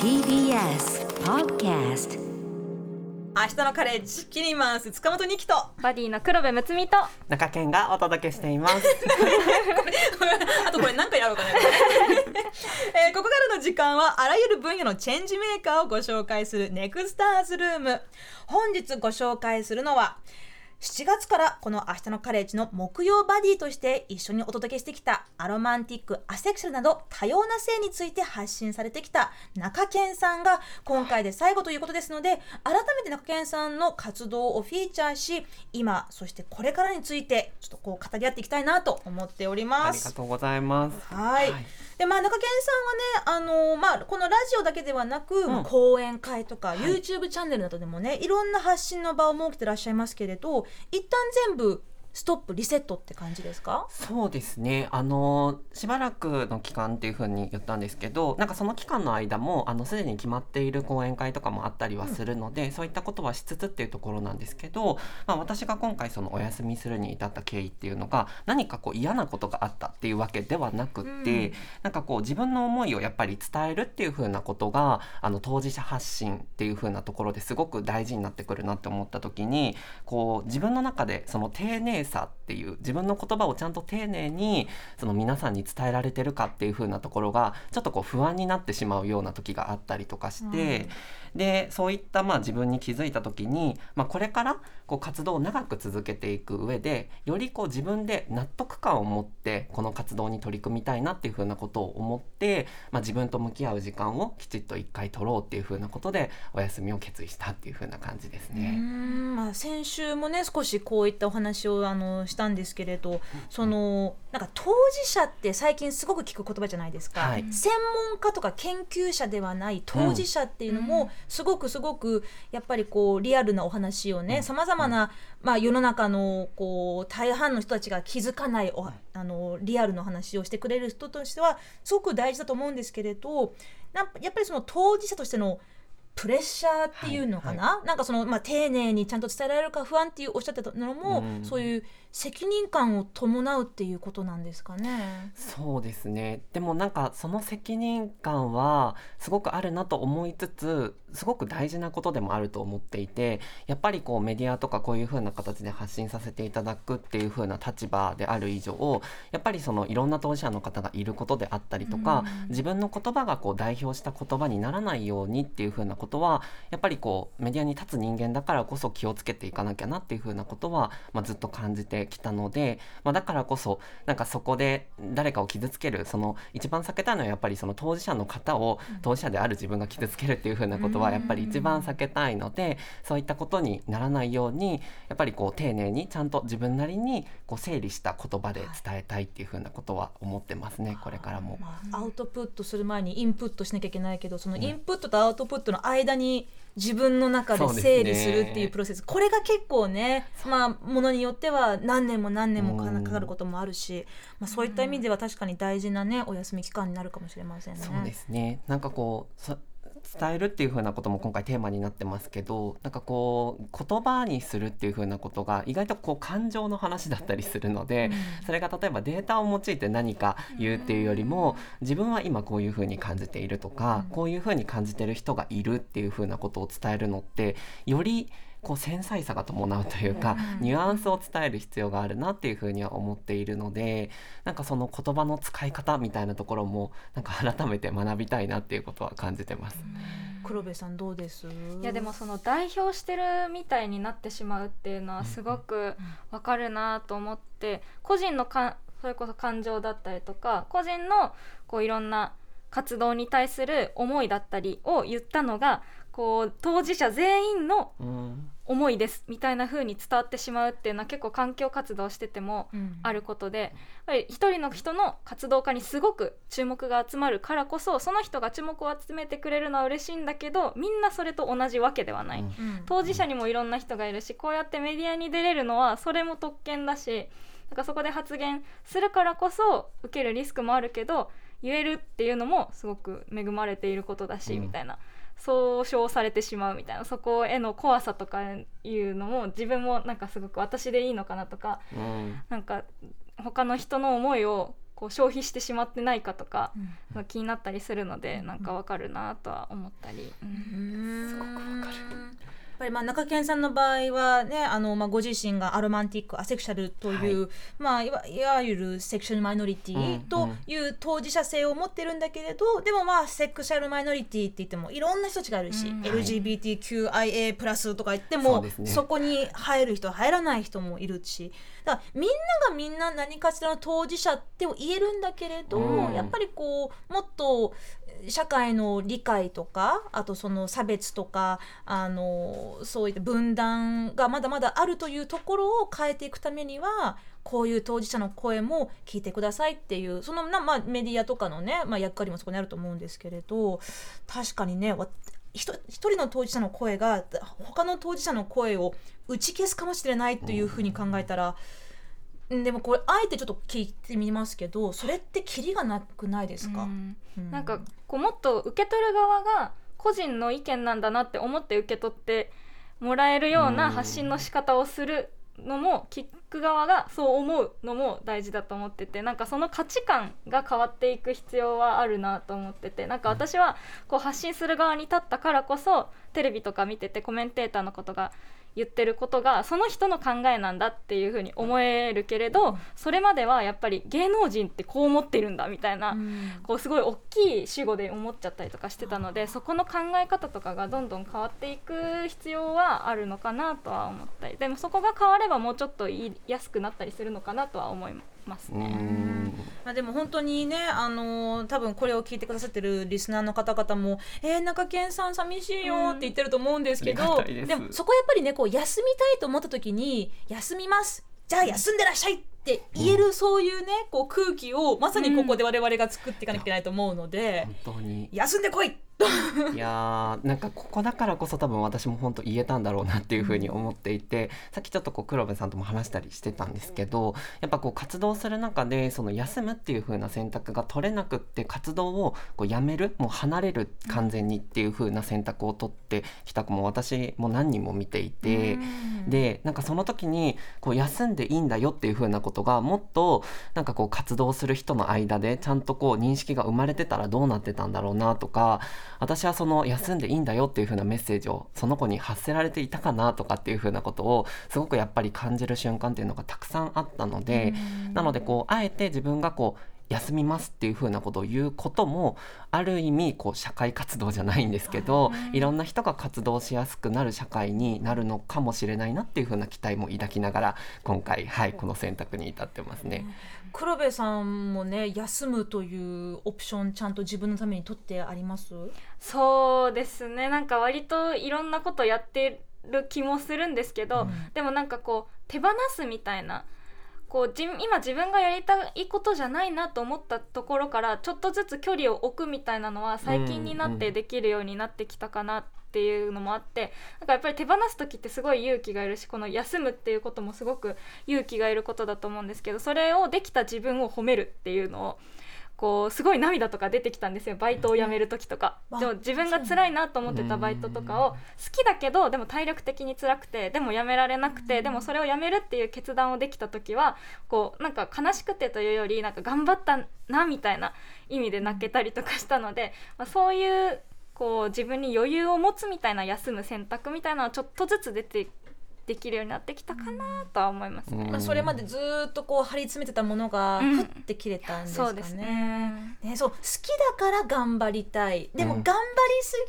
TBS Podcast 明日のカレッジキニマンス塚本二希と。バディの黒部むつみと。中堅がお届けしています。あとこれ何回やろうかな、えーここからの時間はあらゆる分野のチェンジメーカーをご紹介するネクスターズルーム。本日ご紹介するのは7月からこの明日のカレッジの木曜バディとして一緒にお届けしてきたアロマンティック、アセクシャルなど多様な性について発信されてきた中堅さんが今回で最後ということですので改めて中堅さんの活動をフィーチャーし今そしてこれからについてちょっとこう語り合っていきたいなと思っておりあますりが。とうございます。はい。でまあ中堅さんはねあのまあこのラジオだけではなく、まあ講演会とか、YouTube チャンネルなどでもねいろんな発信の場を設けてらっしゃいますけれど一旦全部ストップリセットって感じですか？そうですね。あのしばらくの期間っていう風に言ったんですけど、なんかその期間の間もあのすでに決まっている講演会とかもあったりはするので、そういったことはしつつっていうところなんですけど、まあ私が今回そのお休みするに至った経緯っていうのが何かこう嫌なことがあったっていうわけではなくって、うんなんかこう自分の思いをやっぱり伝えるっていう風なことがあの当事者発信っていう風なところですごく大事になってくるなって思った時にこう自分の中でその丁寧さっていう自分の言葉をちゃんと丁寧にその皆さんに伝えられてるかっていう風なところがちょっとこう不安になってしまうような時があったりとかして、でそういったまあ自分に気づいた時に、まあ、これからこう活動を長く続けていく上でよりこう自分で納得感を持ってこの活動に取り組みたいなっていう風なことを思って、まあ、自分と向き合う時間をきちっと一回取ろうっていう風なことでお休みを決意したっていう風な感じですね。んまあ先週もね少しこういったお話をあのしたんですけれど、そのなんか当事者って最近すごく聞く言葉じゃないですか、はい。専門家とか研究者ではない当事者っていうのもすごくすごくやっぱりこうリアルなお話をねさまざまな、まあ、世の中のこう大半の人たちが気づかないおあのリアルの話をしてくれる人としてはすごく大事だと思うんですけれどやっぱりその当事者としてのプレッシャーっていうのかな、なんかその、まあ、丁寧にちゃんと伝えられるか不安っていうおっしゃってたのも、うん。そういう責任感を伴うっていうことなんですかね。そうですねでもなんかその責任感はすごくあるなと思いつつすごく大事なことでもあると思っていてやっぱりこうメディアとかこういう風な形で発信させていただくっていう風な立場である以上やっぱりそのいろんな当事者の方がいることであったりとか、うん自分の言葉がこう代表した言葉にならないようにっていう風なことはやっぱりこうメディアに立つ人間だからこそ気をつけていかなきゃなっていう風なことは、まあ、ずっと感じてきたので、まあ、だからこそなんかそこで誰かを傷つけるその一番避けたいのはやっぱりその当事者の方を当事者である自分が傷つけるっていう風なことはやっぱり一番避けたいのでそういったことにならないようにやっぱりこう丁寧にちゃんと自分なりにこう整理した言葉で伝えたいっていう風なことは思ってますねこれからも。まあ、アウトプットする前にインプットしなきゃいけないけどそのインプットとアウトプットの間に自分の中で整理するっていうプロセス、これが結構ねまあものによっては何年も何年もかうん。かかることもあるし、まあ、そういった意味では確かに大事なねお休み期間になるかもしれませんね。そうですね。なんかこうそ伝えるっていう風なことも今回テーマになってますけどなんかこう言葉にするっていう風なことが意外とこう感情の話だったりするので、それが例えばデータを用いて何か言うっていうよりも自分は今こういう風に感じているとか、こういう風に感じてる人がいるっていう風なことを伝えるのってよりこう繊細さが伴うというか、ニュアンスを伝える必要があるなっていうふうには思っているのでなんかその言葉の使い方みたいなところもなんか改めて学びたいなっていうことは感じてます。黒部さんどうです？いやでもその代表してるみたいになってしまうっていうのはすごくわかるなと思って個人のかそれこそ感情だったりとか個人のこういろんな活動に対する思いだったりを言ったのがこう当事者全員のうん。思いですみたいな風に伝わってしまうっていうのは結構環境活動しててもうん。あることでやっぱり一人の人の活動家にすごく注目が集まるからこそその人が注目を集めてくれるのは嬉しいんだけどみんなそれと同じわけではない、うん。うん。当事者にもいろんな人がいるしこうやってメディアに出れるのはそれも特権だしなんかそこで発言するからこそ受けるリスクもあるけど言えるっていうのもすごく恵まれていることだし、うん。みたいな総称されてしまうみたいなそこへの怖さとかいうのも自分もなんかすごく私でいいのかなとかうん。なんか他の人の思いをこう消費してしまってないかとか、うん。気になったりするのでなんかわかるなとは思ったり、うん。すごくわかる。やっぱりまあ中堅さんの場合はねあのまあご自身がアロマンティックアセクシャルという、まあいわいわゆるセクシャルマイノリティという当事者性を持ってるんだけれど、でもまあセクシャルマイノリティって言ってもいろんな人たちがいるし、うん。LGBTQIA+ プラスとか言ってもそこに入る人入らない人もいるし。だからみんながみんな何かしらの当事者って言えるんだけれど、うん。やっぱりこうもっと社会の理解とかあとその差別とかあのそういった分断がまだまだあるというところを変えていくためにはこういう当事者の声も聞いてくださいっていうそのな、まあ、メディアとかのね、まあ、役割もそこにあると思うんですけれど確かにね一人の当事者の声が他の当事者の声を打ち消すかもしれないというふうに考えたら、うんでもこれあえてちょっと聞いてみますけどそれってキリがなくないですか、うん。うん。なんかこうもっと受け取る側が個人の意見なんだなって思って受け取ってもらえるような発信の仕方をするのも聞く側がそう思うのも大事だと思っててなんかその価値観が変わっていく必要はあるなと思っててなんか私はこう発信する側に立ったからこそテレビとか見ててコメンテーターのことが言ってることがその人の考えなんだっていうふうに思えるけれどそれまではやっぱり芸能人ってこう思ってるんだみたいなうん。こうすごい大きい主語で思っちゃったりとかしてたのでそこの考え方とかがどんどん変わっていく必要はあるのかなとは思ったりでもそこが変わればもうちょっと言いやすくなったりするのかなとは思いますうね。ん。まあ、でも本当にね、あのー多分これを聞いてくださってるリスナーの方々も「えー、中堅さん寂しいよ」って言ってると思うんですけど、です。もそこやっぱりねこう休みたいと思った時に「休みます。じゃあ休んでらっしゃい」って言えるそういうねこう空気をまさにここで我々が作っていかなきゃいけないと思うので本当に「休んでこい!」いやーなんかここだからこそ多分私も本当言えたんだろうなっていうふうに思っていてさっきちょっとこう黒部さんとも話したりしてたんですけどやっぱこう活動する中でその休むっていう風な選択が取れなくって活動をこうやめるもう離れる完全にっていう風な選択を取ってきた子も私も何人も見ていて。でなんかその時にこう休んでいいんだよっていう風なことがもっとなんかこう活動する人の間でちゃんとこう認識が生まれてたらどうなってたんだろうなとか私はその休んでいいんだよっていう風なメッセージをその子に発せられていたかなとかっていう風なことをすごくやっぱり感じる瞬間っていうのがたくさんあったので、なのでこうあえて自分がこう休みますっていう風なことを言うこともある意味こう社会活動じゃないんですけどいろんな人が活動しやすくなる社会になるのかもしれないなっていう風な期待も抱きながら今回はいこの選択に至ってますね。黒部さんもね休むというオプションちゃんと自分のために取ってあります？そうですね。なんか割といろんなことやってる気もするんですけど、うん。でもなんかこう手放すみたいなこうじ今自分がやりたいことじゃないなと思ったところからちょっとずつ距離を置くみたいなのは最近になってできるようになってきたかなっていうのもあってなんかやっぱり手放す時ってすごい勇気がいるしこの休むっていうこともすごく勇気がいることだと思うんですけどそれをできた自分を褒めるっていうのをこうすごい涙とか出てきたんですよバイトを辞める時とか、うん。でも自分が辛いなと思ってたバイトとかを好きだけどでも体力的に辛くてでも辞められなくてでもそれを辞めるっていう決断をできた時はこうなんか悲しくてというよりなんか頑張ったなみたいな意味で泣けたりとかしたので、まあ、そういうこう自分に余裕を持つみたいな休む選択みたいなのはちょっとずつ出てできるようになってきたかなとは思いますね。まあ、それまでずーっとこう張り詰めてたものがうん。ふって切れたんですかね。そうですね。ねそう好きだから頑張りたい。でもうん。頑張りす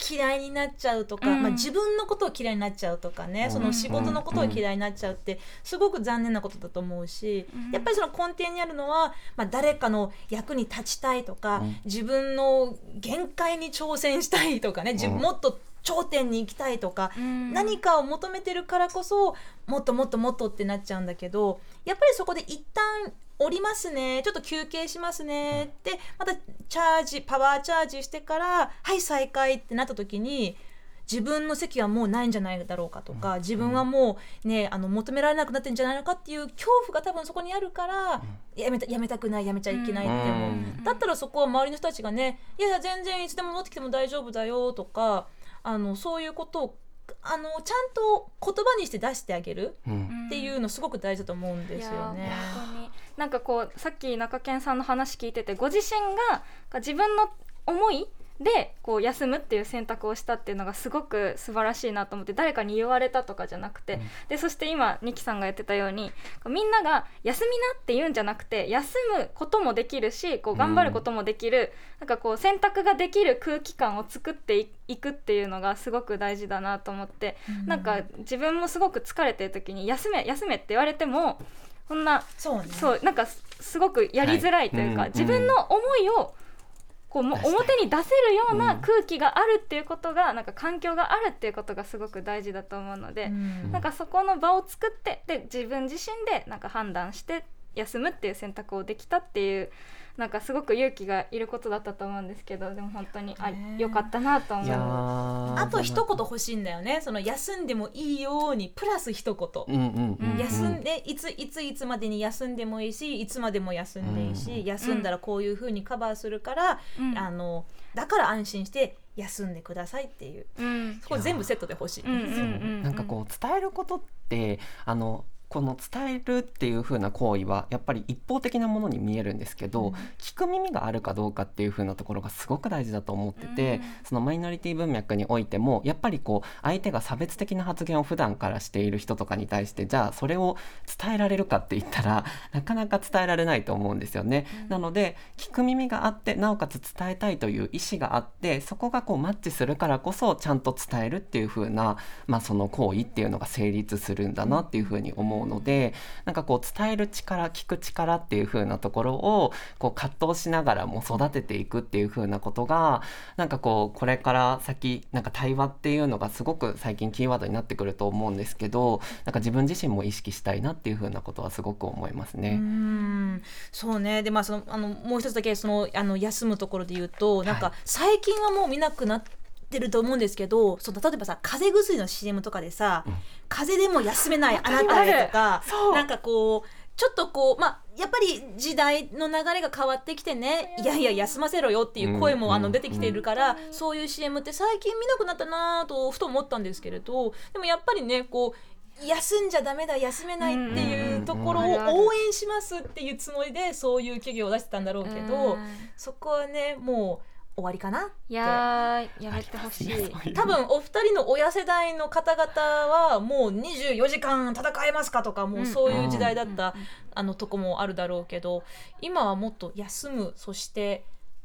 ぎて嫌いになっちゃうとか、うん。まあ、自分のことを嫌いになっちゃうとかね、うん。その仕事のことを嫌いになっちゃうってすごく残念なことだと思うし、うん。やっぱりその根底にあるのは、まあ、誰かの役に立ちたいとか、うん。自分の限界に挑戦したいとかね、もっと頂点に行きたいとか、うん。何かを求めてるからこそもっともっともっとってなっちゃうんだけどやっぱりそこで一旦降りますねちょっと休憩しますねってまたチャージパワーチャージしてからはい再開ってなった時に自分の席はもうないんじゃないだろうかとか自分はもうねあの求められなくなってんじゃないのかっていう恐怖が多分そこにあるからやめたやめたくないやめちゃいけないって思う。うんだったらそこは周りの人たちがね「いやいや全然いつでも戻ってきても大丈夫だよ」とかあのそういうことをあのちゃんと言葉にして出してあげるうん。っていうのすごく大事だと思うんですよね。いや本当に。なんかこうさっき中堅さんの話聞いててご自身が自分の思いでこう休むっていう選択をしたっていうのがすごく素晴らしいなと思って誰かに言われたとかじゃなくて、でそして今ニキさんが言ってたようにみんなが休みなって言うんじゃなくて休むこともできるしこう頑張ることもできる、なんかこう選択ができる空気感を作っていくっていうのがすごく大事だなと思って、なんか自分もすごく疲れてる時に休め休めって言われてもこんなそうねそうなんかすすごくやりづらいというか、はいうん自分の思いをこうも表に出せるよううなん。空気があるっていうことが、なんか環境があるっていうことがすごく大事だと思うので、うん。なんかそこの場を作ってで自分自身でなんか判断して休むっていう選択をできたっていうなんかすごく勇気がいることだったと思うんですけどでも本当にあね良かったなと思いやう。ーあと一言欲しいんだよね。その休んでもいいようにプラス一言、うんうん休んでいついついつまでに休んでもいいしいつまでも休んでいいし、うん。休んだらこういう風にカバーするから、うん。あのだから安心して休んでくださいっていう。うん。これ全部セットで欲しい。うんうんうんうん。なんかこう伝えることってあのこの伝えるっていう風な行為はやっぱり一方的なものに見えるんですけど、うん。聞く耳があるかどうかっていう風なところがすごく大事だと思ってて、うん。そのマイノリティ文脈においてもやっぱりこう相手が差別的な発言を普段からしている人とかに対してじゃあそれを伝えられるかって言ったら なかなか伝えられないと思うんですよね。なので聞く耳があってなおかつ伝えたいという意思があってそこがこうマッチするからこそちゃんと伝えるっていう風な、まあ、その行為っていうのが成立するんだなっていう風に思うのでなんかこう伝える力聞く力っていう風なところをこう葛藤しながらも育てていくっていう風なことがなんかこうこれから先なんか対話っていうのがすごく最近キーワードになってくると思うんですけどなんか自分自身も意識したいなっていう風なことはすごく思いますうね。んそうねでまあそのあのもう一つだけそのあの休むところで言うとなんかはい最近はもう見なくなってると思うんですけどそう例えばさ風邪薬の CM とかでさ、うん。風邪でも休めないあなたへとかそう。なんかこうちょっとこうまあやっぱり時代の流れが変わってきてねいやいや休ませろよっていう声も、うん。あの出てきているから、うん。そういう CM って最近見なくなったなぁとふと思ったんですけれどでもやっぱりねこう休んじゃダメだ休めないっていうところを応援しますっていうつもりでそういう企業を出してたんだろうけど、うん。そこはねもう終わりかな？いやーやめてほしい。ね多分お二人の親世代の方々はもう24時間戦えますかとかもうそういう時代だったあのとこもあるだろうけど今はもっと休むそして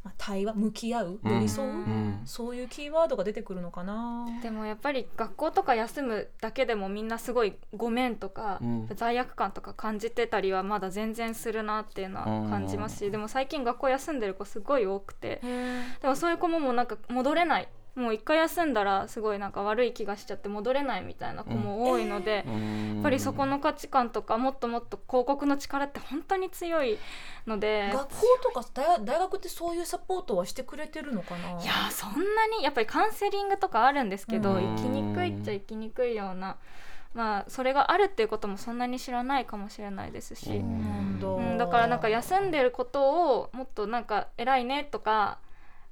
まあ対話向き合ううん。寄り添う、うん。そういうキーワードが出てくるのかな。でもやっぱり学校とか休むだけでもみんなすごいごめんとか、うん。罪悪感とか感じてたりはまだ全然するなっていうのは感じますし、でも最近学校休んでる子すごい多くてでもそういう子ももうなんか戻れないもう一回休んだらすごいなんか悪い気がしちゃって戻れないみたいな子も多いので、やっぱりそこの価値観とかもっともっと広告の力って本当に強いので学校とか大大学ってそういうサポートはしてくれてるのかな？いやーそんなにやっぱりカウンセリングとかあるんですけど、うん。生きにくいっちゃ生きにくいようなまあそれがあるっていうこともそんなに知らないかもしれないですし、うん、だからなんか休んでることをもっとなんか偉いねとか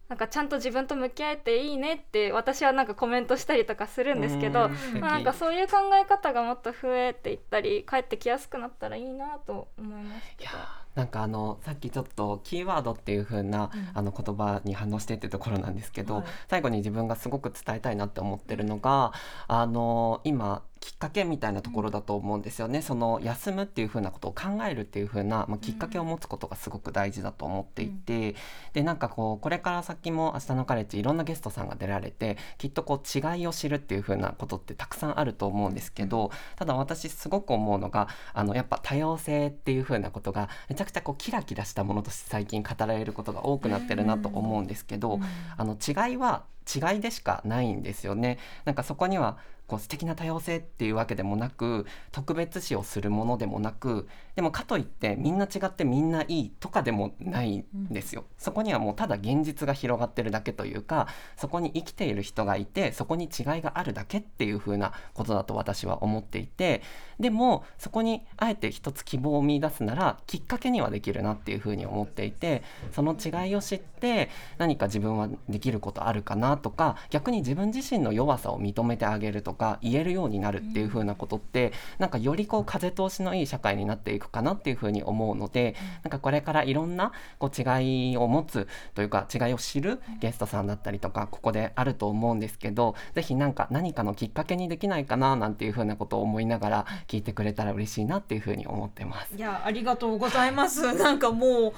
なんかちゃんと自分と向き合えていいねって私はなんかコメントしたりとかするんですけど、うんまあ、なんかそういう考え方がもっと増えていったり帰ってきやすくなったらいいなと思いますけどなんかあのさっきちょっとキーワードっていう風な、うん。あの言葉に反応してってところなんですけど、はい。最後に自分がすごく伝えたいなって思ってるのがあの今きっかけみたいなところだと思うんですよね、その休むっていう風なことを考えるっていう風な、まあ、きっかけを持つことがすごく大事だと思っていて、でなんかこうこれから先も「明日のカレッジ」いろんなゲストさんが出られてきっとこう違いを知るっていう風なことってたくさんあると思うんですけど、ただ私すごく思うのがあのやっぱ多様性っていう風なことがめちゃくちゃこうキラキラしたものとして最近語られることが多くなってるなと思うんですけど、うんあの違いは違いでしかないんですよね。なんかそこにはこう素敵な多様性っていうわけでもなく特別視をするものでもなくでもかといってみんな違ってみんないいとかでもないんですよ。そこにはもうただ現実が広がってるだけというかそこに生きている人がいてそこに違いがあるだけっていう風なことだと私は思っていてでもそこにあえて一つ希望を見出すならきっかけにはできるなっていう風に思っていてその違いを知って何か自分はできることあるかななとか逆に自分自身の弱さを認めてあげるとか言えるようになるっていう風なことって、なんかよりこう風通しのいい社会になっていくかなっていう風に思うので、なんかこれからいろんなこう違いを持つというか違いを知るゲストさんだったりとかここであると思うんですけどぜひなんか何かのきっかけにできないかななんていう風なことを思いながら聞いてくれたら嬉しいなっていう風に思ってます。いやありがとうございます。なんかもう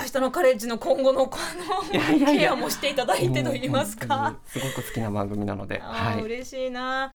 明日のカレッジの今後のこのケアもしていただいてと言いますか。すごく好きな番組なので、はい。嬉しいな